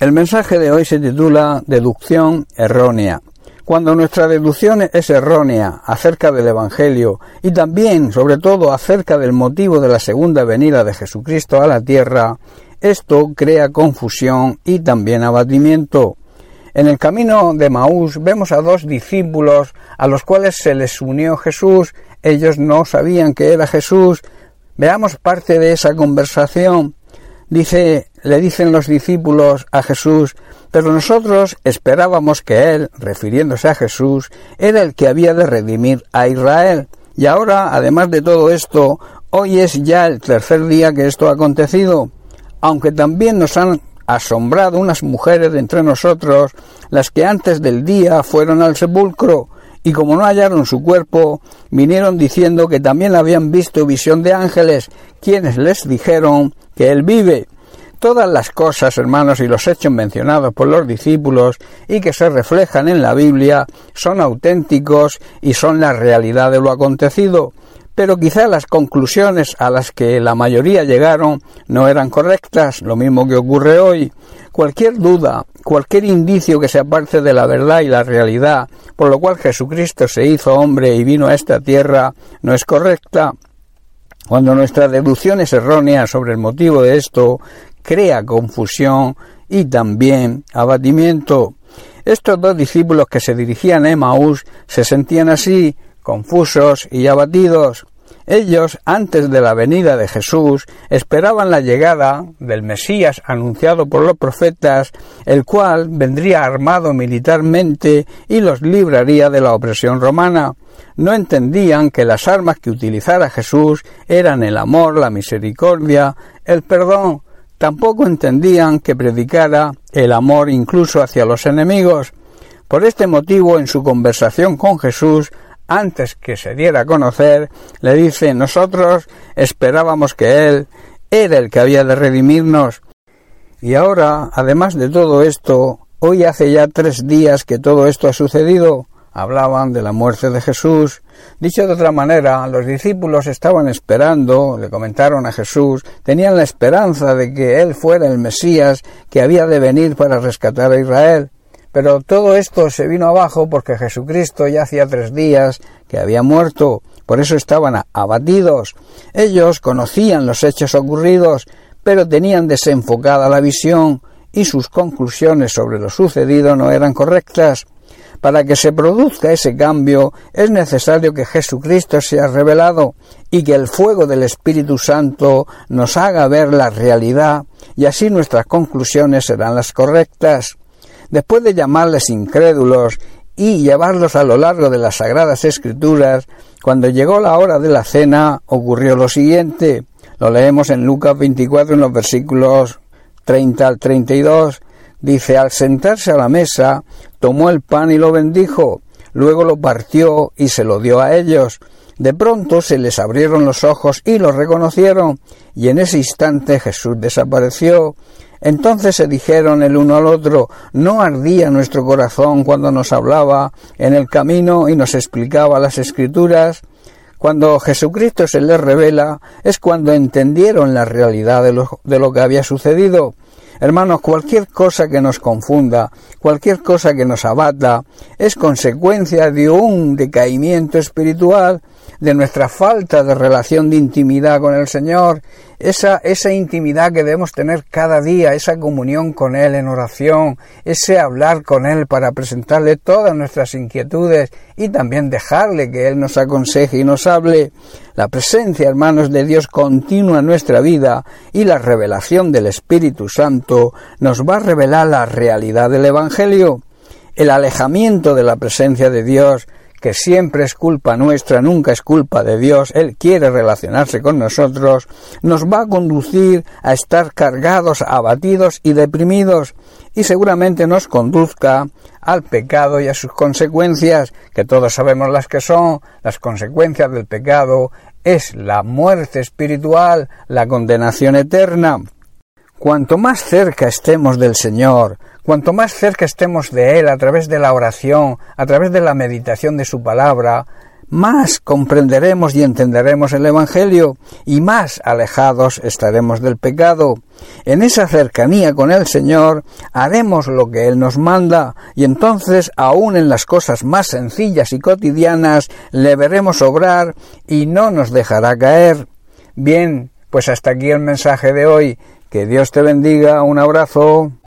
El mensaje de hoy se titula Deducción errónea. Cuando nuestra deducción es errónea acerca del Evangelio y también, sobre todo, acerca del motivo de la segunda venida de Jesucristo a la tierra, esto crea confusión y también abatimiento. En el camino de Maús vemos a dos discípulos a los cuales se les unió Jesús. Ellos no sabían que era Jesús. Veamos parte de esa conversación. Dice, le dicen los discípulos a Jesús, pero nosotros esperábamos que Él, refiriéndose a Jesús, era el que había de redimir a Israel. Y ahora, además de todo esto, hoy es ya el tercer día que esto ha acontecido, aunque también nos han asombrado unas mujeres de entre nosotros, las que antes del día fueron al sepulcro, y como no hallaron su cuerpo, vinieron diciendo que también habían visto visión de ángeles, quienes les dijeron que él vive. Todas las cosas, hermanos, y los hechos mencionados por los discípulos y que se reflejan en la Biblia son auténticos y son la realidad de lo acontecido. Pero quizá las conclusiones a las que la mayoría llegaron no eran correctas, lo mismo que ocurre hoy. Cualquier duda, cualquier indicio que se aparte de la verdad y la realidad, por lo cual Jesucristo se hizo hombre y vino a esta tierra, no es correcta. Cuando nuestra deducción es errónea sobre el motivo de esto, crea confusión y también abatimiento. Estos dos discípulos que se dirigían a Emaús se sentían así, confusos y abatidos. Ellos, antes de la venida de Jesús, esperaban la llegada del Mesías anunciado por los profetas, el cual vendría armado militarmente y los libraría de la opresión romana. No entendían que las armas que utilizara Jesús eran el amor, la misericordia, el perdón, Tampoco entendían que predicara el amor incluso hacia los enemigos. Por este motivo, en su conversación con Jesús, antes que se diera a conocer, le dice nosotros esperábamos que Él era el que había de redimirnos. Y ahora, además de todo esto, hoy hace ya tres días que todo esto ha sucedido hablaban de la muerte de Jesús. Dicho de otra manera, los discípulos estaban esperando, le comentaron a Jesús, tenían la esperanza de que Él fuera el Mesías que había de venir para rescatar a Israel. Pero todo esto se vino abajo porque Jesucristo ya hacía tres días que había muerto, por eso estaban abatidos. Ellos conocían los hechos ocurridos, pero tenían desenfocada la visión y sus conclusiones sobre lo sucedido no eran correctas. Para que se produzca ese cambio es necesario que Jesucristo sea revelado y que el fuego del Espíritu Santo nos haga ver la realidad y así nuestras conclusiones serán las correctas. Después de llamarles incrédulos y llevarlos a lo largo de las Sagradas Escrituras, cuando llegó la hora de la cena ocurrió lo siguiente. Lo leemos en Lucas 24 en los versículos 30 al 32. Dice, al sentarse a la mesa, tomó el pan y lo bendijo, luego lo partió y se lo dio a ellos. De pronto se les abrieron los ojos y lo reconocieron, y en ese instante Jesús desapareció. Entonces se dijeron el uno al otro, ¿no ardía nuestro corazón cuando nos hablaba en el camino y nos explicaba las escrituras? Cuando Jesucristo se les revela es cuando entendieron la realidad de lo, de lo que había sucedido. Hermanos, cualquier cosa que nos confunda, cualquier cosa que nos abata, es consecuencia de un decaimiento espiritual, de nuestra falta de relación de intimidad con el Señor, esa, esa intimidad que debemos tener cada día, esa comunión con Él en oración, ese hablar con Él para presentarle todas nuestras inquietudes y también dejarle que Él nos aconseje y nos hable. La presencia, hermanos, de Dios continua en nuestra vida y la revelación del Espíritu Santo nos va a revelar la realidad del Evangelio. El alejamiento de la presencia de Dios que siempre es culpa nuestra, nunca es culpa de Dios, Él quiere relacionarse con nosotros, nos va a conducir a estar cargados, abatidos y deprimidos, y seguramente nos conduzca al pecado y a sus consecuencias, que todos sabemos las que son, las consecuencias del pecado es la muerte espiritual, la condenación eterna. Cuanto más cerca estemos del Señor, cuanto más cerca estemos de Él a través de la oración, a través de la meditación de su palabra, más comprenderemos y entenderemos el Evangelio y más alejados estaremos del pecado. En esa cercanía con el Señor haremos lo que Él nos manda y entonces aun en las cosas más sencillas y cotidianas le veremos obrar y no nos dejará caer. Bien, pues hasta aquí el mensaje de hoy. Que Dios te bendiga. Un abrazo.